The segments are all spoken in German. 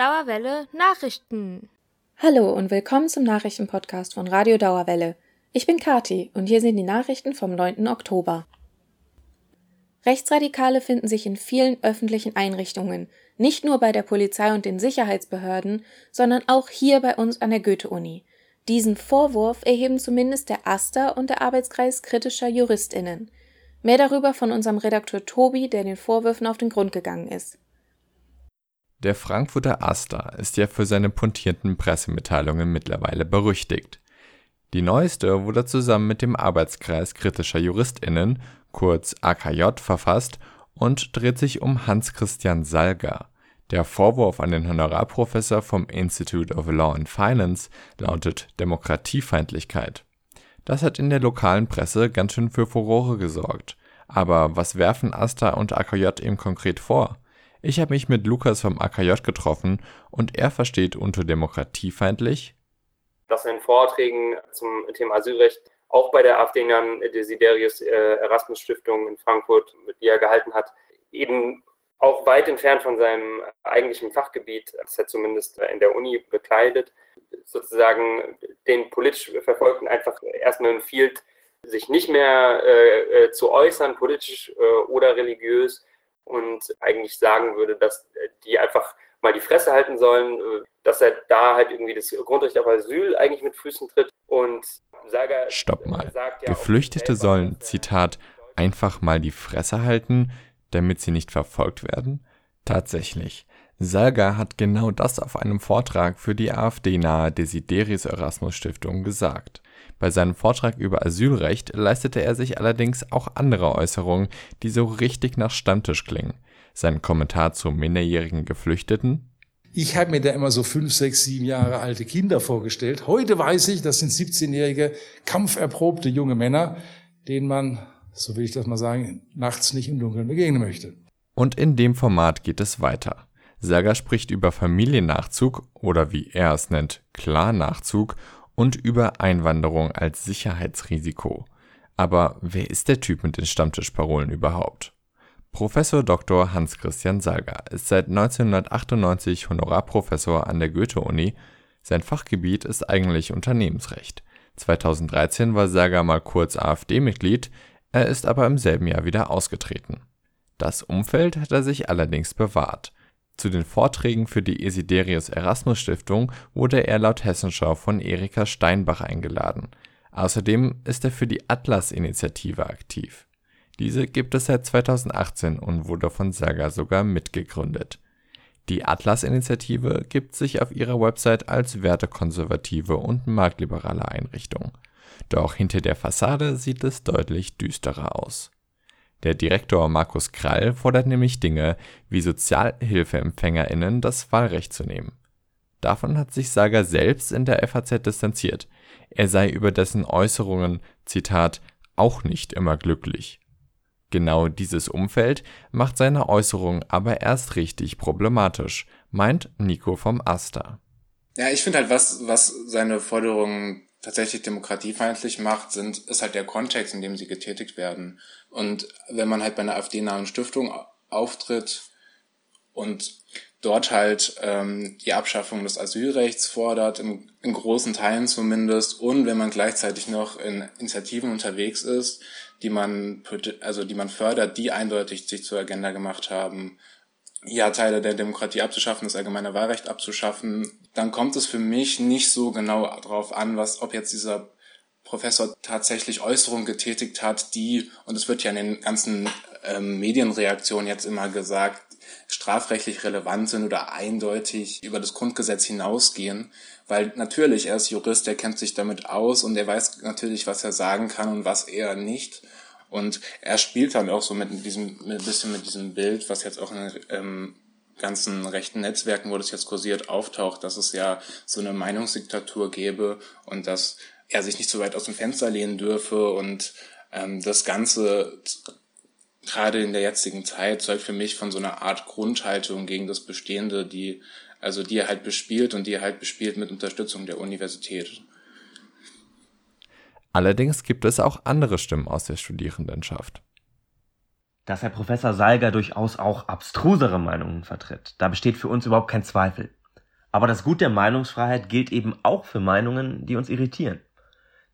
Dauerwelle Nachrichten. Hallo und willkommen zum Nachrichtenpodcast von Radio Dauerwelle. Ich bin Kati und hier sind die Nachrichten vom 9. Oktober. Rechtsradikale finden sich in vielen öffentlichen Einrichtungen, nicht nur bei der Polizei und den Sicherheitsbehörden, sondern auch hier bei uns an der Goethe-Uni. Diesen Vorwurf erheben zumindest der AStA und der Arbeitskreis kritischer JuristInnen. Mehr darüber von unserem Redakteur Tobi, der den Vorwürfen auf den Grund gegangen ist. Der Frankfurter AStA ist ja für seine pointierten Pressemitteilungen mittlerweile berüchtigt. Die neueste wurde zusammen mit dem Arbeitskreis kritischer JuristInnen, kurz AKJ, verfasst und dreht sich um Hans-Christian Salga. Der Vorwurf an den Honorarprofessor vom Institute of Law and Finance lautet Demokratiefeindlichkeit. Das hat in der lokalen Presse ganz schön für Furore gesorgt. Aber was werfen AStA und AKJ ihm konkret vor? Ich habe mich mit Lukas vom AKJ getroffen und er versteht unter demokratiefeindlich, dass in Vorträgen zum Thema Asylrecht auch bei der AfD Desiderius äh, Erasmus Stiftung in Frankfurt, die er gehalten hat, eben auch weit entfernt von seinem eigentlichen Fachgebiet, das er zumindest in der Uni bekleidet, sozusagen den politisch Verfolgten einfach erstmal empfiehlt, sich nicht mehr äh, äh zu äußern, politisch äh, oder religiös, und eigentlich sagen würde, dass die einfach mal die Fresse halten sollen, äh, dass er da halt irgendwie das Grundrecht auf Asyl eigentlich mit Füßen tritt und Sager Stopp mal. Ja Geflüchtete sollen, Zitat, einfach mal die Fresse halten, damit sie nicht verfolgt werden? Tatsächlich. Salga hat genau das auf einem Vortrag für die AfD-nahe Desiderius Erasmus Stiftung gesagt. Bei seinem Vortrag über Asylrecht leistete er sich allerdings auch andere Äußerungen, die so richtig nach Stammtisch klingen. Sein Kommentar zu minderjährigen Geflüchteten ich habe mir da immer so fünf, sechs, sieben Jahre alte Kinder vorgestellt. Heute weiß ich, das sind 17-jährige, kampferprobte junge Männer, denen man, so will ich das mal sagen, nachts nicht im Dunkeln begegnen möchte. Und in dem Format geht es weiter. Sager spricht über Familiennachzug oder wie er es nennt, Klarnachzug und über Einwanderung als Sicherheitsrisiko. Aber wer ist der Typ mit den Stammtischparolen überhaupt? Professor Dr. Hans-Christian Salger ist seit 1998 Honorarprofessor an der Goethe-Uni. Sein Fachgebiet ist eigentlich Unternehmensrecht. 2013 war Salger mal kurz AfD-Mitglied, er ist aber im selben Jahr wieder ausgetreten. Das Umfeld hat er sich allerdings bewahrt. Zu den Vorträgen für die Esiderius Erasmus Stiftung wurde er laut Hessenschau von Erika Steinbach eingeladen. Außerdem ist er für die Atlas-Initiative aktiv. Diese gibt es seit 2018 und wurde von Saga sogar mitgegründet. Die Atlas-Initiative gibt sich auf ihrer Website als wertekonservative und marktliberale Einrichtung. Doch hinter der Fassade sieht es deutlich düsterer aus der Direktor Markus Krall fordert nämlich Dinge wie SozialhilfeempfängerInnen das Wahlrecht zu nehmen. Davon hat sich Sager selbst in der FAZ distanziert. Er sei über dessen Äußerungen, Zitat, auch nicht immer glücklich. Genau dieses Umfeld macht seine Äußerungen aber erst richtig problematisch, meint Nico vom Asta. Ja, ich finde halt, was, was seine Forderungen tatsächlich demokratiefeindlich macht, sind, ist halt der Kontext, in dem sie getätigt werden. Und wenn man halt bei einer AfD-nahen Stiftung auftritt und dort halt ähm, die Abschaffung des Asylrechts fordert, im, in großen Teilen zumindest, und wenn man gleichzeitig noch in Initiativen unterwegs ist, die man also die man fördert, die eindeutig sich zur Agenda gemacht haben, ja Teile der Demokratie abzuschaffen, das allgemeine Wahlrecht abzuschaffen, dann kommt es für mich nicht so genau darauf an, was ob jetzt dieser Professor tatsächlich Äußerungen getätigt hat, die, und es wird ja in den ganzen ähm, Medienreaktionen jetzt immer gesagt, strafrechtlich relevant sind oder eindeutig über das Grundgesetz hinausgehen, weil natürlich, er ist Jurist, er kennt sich damit aus und er weiß natürlich, was er sagen kann und was er nicht. Und er spielt dann auch so mit diesem, mit ein bisschen mit diesem Bild, was jetzt auch in ähm, ganzen rechten Netzwerken, wo das jetzt kursiert, auftaucht, dass es ja so eine Meinungsdiktatur gäbe und dass er sich nicht so weit aus dem Fenster lehnen dürfe und ähm, das Ganze gerade in der jetzigen Zeit zeugt für mich von so einer Art Grundhaltung gegen das Bestehende, die also die er halt bespielt und die er halt bespielt mit Unterstützung der Universität. Allerdings gibt es auch andere Stimmen aus der Studierendenschaft. Dass Herr Professor Salger durchaus auch abstrusere Meinungen vertritt, da besteht für uns überhaupt kein Zweifel. Aber das Gut der Meinungsfreiheit gilt eben auch für Meinungen, die uns irritieren.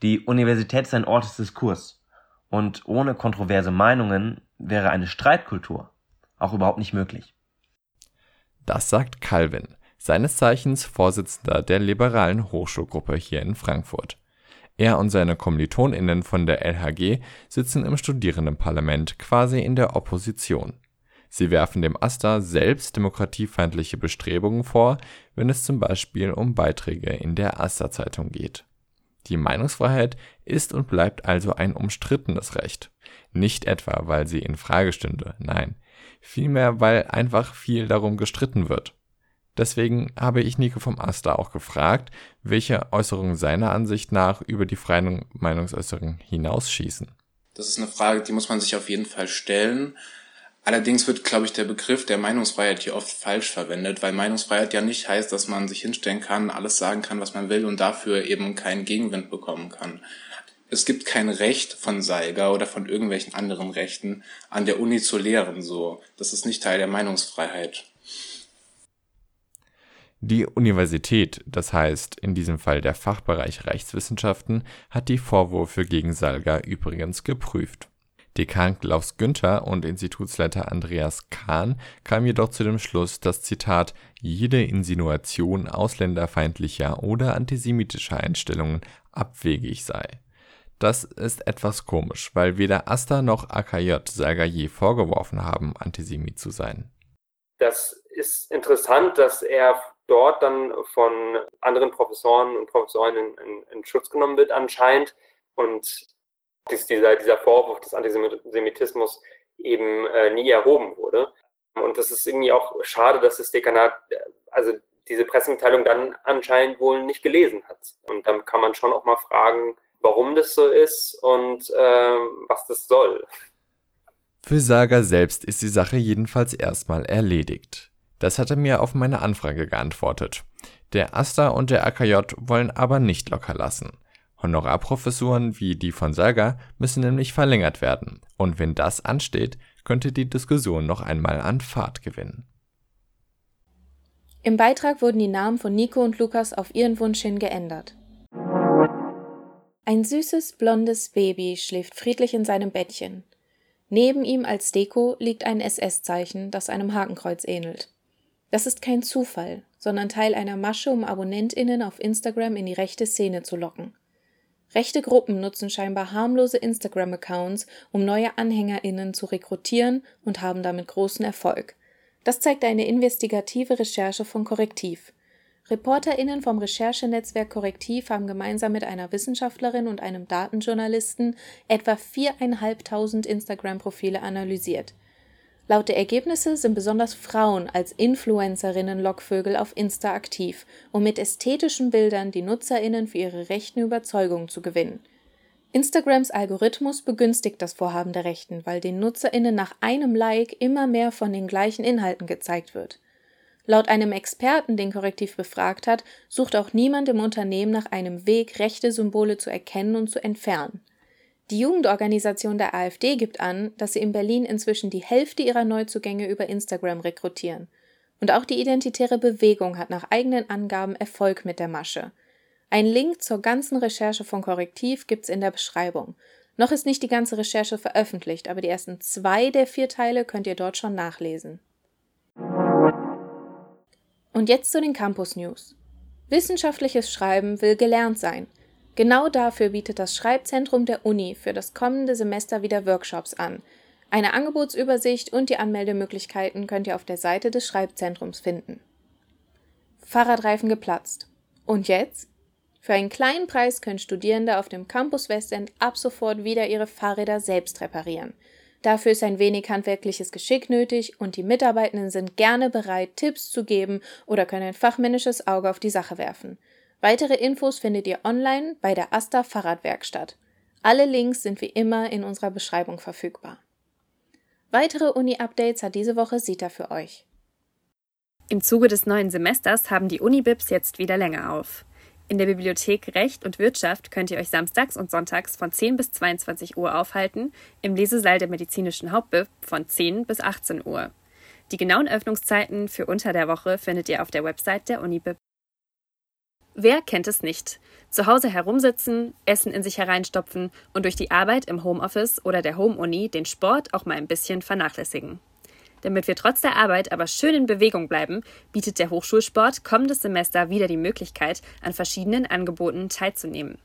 Die Universität ist ein Ort des Diskurs. Und ohne kontroverse Meinungen wäre eine Streitkultur auch überhaupt nicht möglich. Das sagt Calvin, seines Zeichens Vorsitzender der liberalen Hochschulgruppe hier in Frankfurt. Er und seine KommilitonInnen von der LHG sitzen im Studierendenparlament quasi in der Opposition. Sie werfen dem AStA selbst demokratiefeindliche Bestrebungen vor, wenn es zum Beispiel um Beiträge in der AStA-Zeitung geht. Die Meinungsfreiheit ist und bleibt also ein umstrittenes Recht. Nicht etwa, weil sie in Frage stünde, nein, vielmehr, weil einfach viel darum gestritten wird. Deswegen habe ich Nico vom AStA auch gefragt, welche Äußerungen seiner Ansicht nach über die freien Meinungsäußerung hinausschießen. Das ist eine Frage, die muss man sich auf jeden Fall stellen. Allerdings wird, glaube ich, der Begriff der Meinungsfreiheit hier oft falsch verwendet, weil Meinungsfreiheit ja nicht heißt, dass man sich hinstellen kann, alles sagen kann, was man will und dafür eben keinen Gegenwind bekommen kann. Es gibt kein Recht von Seiger oder von irgendwelchen anderen Rechten, an der Uni zu lehren, so. Das ist nicht Teil der Meinungsfreiheit. Die Universität, das heißt in diesem Fall der Fachbereich Rechtswissenschaften, hat die Vorwürfe gegen Salga übrigens geprüft. Dekan Klaus Günther und Institutsleiter Andreas Kahn kamen jedoch zu dem Schluss, dass Zitat jede Insinuation ausländerfeindlicher oder antisemitischer Einstellungen abwegig sei. Das ist etwas komisch, weil weder Asta noch AKJ Salga je vorgeworfen haben, Antisemit zu sein. Das ist interessant, dass er dort dann von anderen Professoren und Professorinnen in, in Schutz genommen wird anscheinend und dass dieser, dieser Vorwurf des Antisemitismus eben äh, nie erhoben wurde. Und das ist irgendwie auch schade, dass das Dekanat also diese Pressemitteilung dann anscheinend wohl nicht gelesen hat. Und dann kann man schon auch mal fragen, warum das so ist und äh, was das soll. Für Saga selbst ist die Sache jedenfalls erstmal erledigt. Das hat er mir auf meine Anfrage geantwortet. Der AStA und der AKJ wollen aber nicht locker lassen. Honorarprofessuren wie die von Saga müssen nämlich verlängert werden, und wenn das ansteht, könnte die Diskussion noch einmal an Fahrt gewinnen. Im Beitrag wurden die Namen von Nico und Lukas auf ihren Wunsch hin geändert. Ein süßes, blondes Baby schläft friedlich in seinem Bettchen. Neben ihm als Deko liegt ein SS-Zeichen, das einem Hakenkreuz ähnelt. Das ist kein Zufall, sondern Teil einer Masche, um AbonnentInnen auf Instagram in die rechte Szene zu locken. Rechte Gruppen nutzen scheinbar harmlose Instagram-Accounts, um neue AnhängerInnen zu rekrutieren und haben damit großen Erfolg. Das zeigt eine investigative Recherche von Korrektiv. ReporterInnen vom Recherchenetzwerk Korrektiv haben gemeinsam mit einer Wissenschaftlerin und einem Datenjournalisten etwa viereinhalbtausend Instagram-Profile analysiert. Laut der Ergebnisse sind besonders Frauen als Influencerinnen-Lockvögel auf Insta aktiv, um mit ästhetischen Bildern die Nutzerinnen für ihre rechten Überzeugungen zu gewinnen. Instagrams Algorithmus begünstigt das Vorhaben der Rechten, weil den Nutzerinnen nach einem Like immer mehr von den gleichen Inhalten gezeigt wird. Laut einem Experten, den Korrektiv befragt hat, sucht auch niemand im Unternehmen nach einem Weg, rechte Symbole zu erkennen und zu entfernen. Die Jugendorganisation der AfD gibt an, dass sie in Berlin inzwischen die Hälfte ihrer Neuzugänge über Instagram rekrutieren. Und auch die Identitäre Bewegung hat nach eigenen Angaben Erfolg mit der Masche. Ein Link zur ganzen Recherche von Korrektiv gibt's in der Beschreibung. Noch ist nicht die ganze Recherche veröffentlicht, aber die ersten zwei der vier Teile könnt ihr dort schon nachlesen. Und jetzt zu den Campus News. Wissenschaftliches Schreiben will gelernt sein – Genau dafür bietet das Schreibzentrum der Uni für das kommende Semester wieder Workshops an. Eine Angebotsübersicht und die Anmeldemöglichkeiten könnt ihr auf der Seite des Schreibzentrums finden. Fahrradreifen geplatzt. Und jetzt? Für einen kleinen Preis können Studierende auf dem Campus Westend ab sofort wieder ihre Fahrräder selbst reparieren. Dafür ist ein wenig handwerkliches Geschick nötig und die Mitarbeitenden sind gerne bereit, Tipps zu geben oder können ein fachmännisches Auge auf die Sache werfen. Weitere Infos findet ihr online bei der Asta Fahrradwerkstatt. Alle Links sind wie immer in unserer Beschreibung verfügbar. Weitere Uni-Updates hat diese Woche Sita für euch. Im Zuge des neuen Semesters haben die Uni-Bibs jetzt wieder länger auf. In der Bibliothek Recht und Wirtschaft könnt ihr euch samstags und sonntags von 10 bis 22 Uhr aufhalten, im Lesesaal der medizinischen Hauptbib von 10 bis 18 Uhr. Die genauen Öffnungszeiten für unter der Woche findet ihr auf der Website der Unibib. Wer kennt es nicht? Zu Hause herumsitzen, Essen in sich hereinstopfen und durch die Arbeit im Homeoffice oder der Home-Uni den Sport auch mal ein bisschen vernachlässigen. Damit wir trotz der Arbeit aber schön in Bewegung bleiben, bietet der Hochschulsport kommendes Semester wieder die Möglichkeit, an verschiedenen Angeboten teilzunehmen.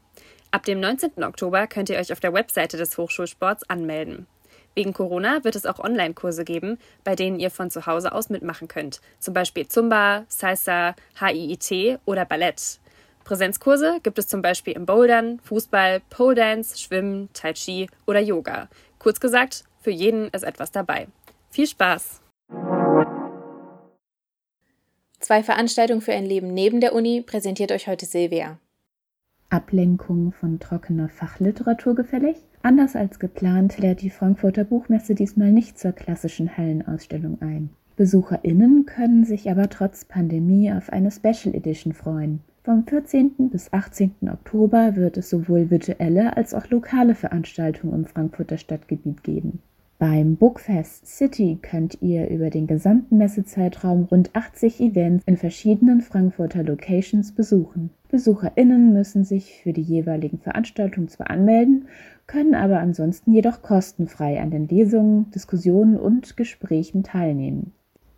Ab dem 19. Oktober könnt ihr euch auf der Webseite des Hochschulsports anmelden. Wegen Corona wird es auch Online-Kurse geben, bei denen ihr von zu Hause aus mitmachen könnt. Zum Beispiel Zumba, Salsa, HIIT oder Ballett. Präsenzkurse gibt es zum Beispiel im Bouldern, Fußball, Pole Dance, Schwimmen, Tai Chi oder Yoga. Kurz gesagt, für jeden ist etwas dabei. Viel Spaß! Zwei Veranstaltungen für ein Leben neben der Uni präsentiert euch heute Silvia. Ablenkung von trockener Fachliteratur gefällig? Anders als geplant lädt die Frankfurter Buchmesse diesmal nicht zur klassischen Hallenausstellung ein. BesucherInnen können sich aber trotz Pandemie auf eine Special Edition freuen. Vom 14. bis 18. Oktober wird es sowohl virtuelle als auch lokale Veranstaltungen im Frankfurter Stadtgebiet geben. Beim Bookfest City könnt ihr über den gesamten Messezeitraum rund 80 Events in verschiedenen Frankfurter Locations besuchen. BesucherInnen müssen sich für die jeweiligen Veranstaltungen zwar anmelden, können aber ansonsten jedoch kostenfrei an den Lesungen, Diskussionen und Gesprächen teilnehmen.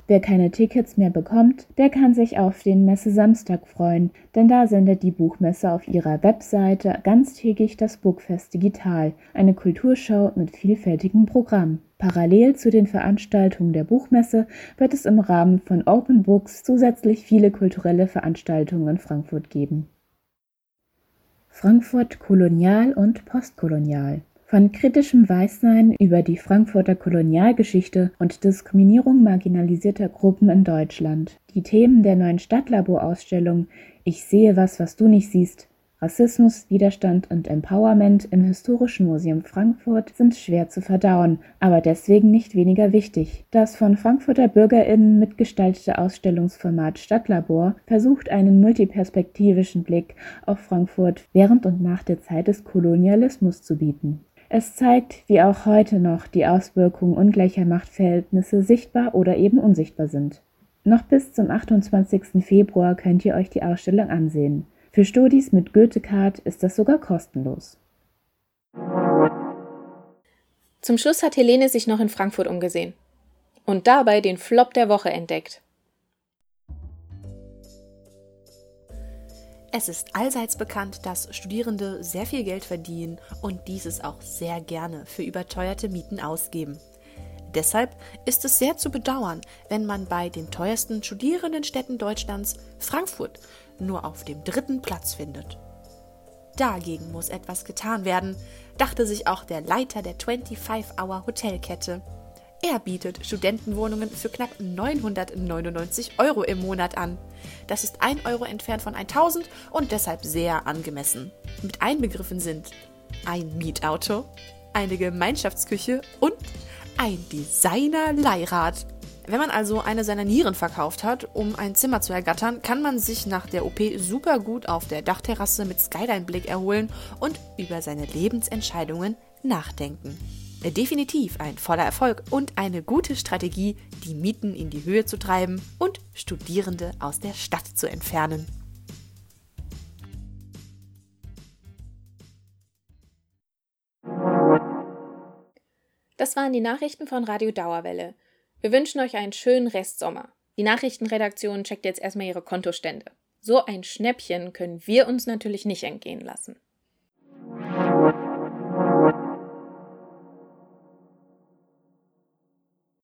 Wer keine Tickets mehr bekommt, der kann sich auf den Messesamstag freuen, denn da sendet die Buchmesse auf ihrer Webseite ganztägig das Bookfest Digital, eine Kulturshow mit vielfältigem Programm. Parallel zu den Veranstaltungen der Buchmesse wird es im Rahmen von Open Books zusätzlich viele kulturelle Veranstaltungen in Frankfurt geben. Frankfurt kolonial und postkolonial von kritischem Weißsein über die Frankfurter Kolonialgeschichte und Diskriminierung marginalisierter Gruppen in Deutschland. Die Themen der neuen Stadtlabor-Ausstellung Ich sehe was, was du nicht siehst, Rassismus, Widerstand und Empowerment im Historischen Museum Frankfurt sind schwer zu verdauen, aber deswegen nicht weniger wichtig. Das von Frankfurter BürgerInnen mitgestaltete Ausstellungsformat Stadtlabor versucht einen multiperspektivischen Blick auf Frankfurt während und nach der Zeit des Kolonialismus zu bieten. Es zeigt, wie auch heute noch die Auswirkungen ungleicher Machtverhältnisse sichtbar oder eben unsichtbar sind. Noch bis zum 28. Februar könnt ihr euch die Ausstellung ansehen. Für Studis mit Goethe-Card ist das sogar kostenlos. Zum Schluss hat Helene sich noch in Frankfurt umgesehen und dabei den Flop der Woche entdeckt. Es ist allseits bekannt, dass Studierende sehr viel Geld verdienen und dieses auch sehr gerne für überteuerte Mieten ausgeben. Deshalb ist es sehr zu bedauern, wenn man bei den teuersten Studierendenstädten Deutschlands Frankfurt nur auf dem dritten Platz findet. Dagegen muss etwas getan werden, dachte sich auch der Leiter der 25-Hour Hotelkette er bietet Studentenwohnungen für knapp 999 Euro im Monat an. Das ist ein Euro entfernt von 1000 und deshalb sehr angemessen. Mit einbegriffen sind ein Mietauto, eine Gemeinschaftsküche und ein Designer-Leihrad. Wenn man also eine seiner Nieren verkauft hat, um ein Zimmer zu ergattern, kann man sich nach der OP super gut auf der Dachterrasse mit Skyline-Blick erholen und über seine Lebensentscheidungen nachdenken. Definitiv ein voller Erfolg und eine gute Strategie, die Mieten in die Höhe zu treiben und Studierende aus der Stadt zu entfernen. Das waren die Nachrichten von Radio Dauerwelle. Wir wünschen euch einen schönen Restsommer. Die Nachrichtenredaktion checkt jetzt erstmal ihre Kontostände. So ein Schnäppchen können wir uns natürlich nicht entgehen lassen.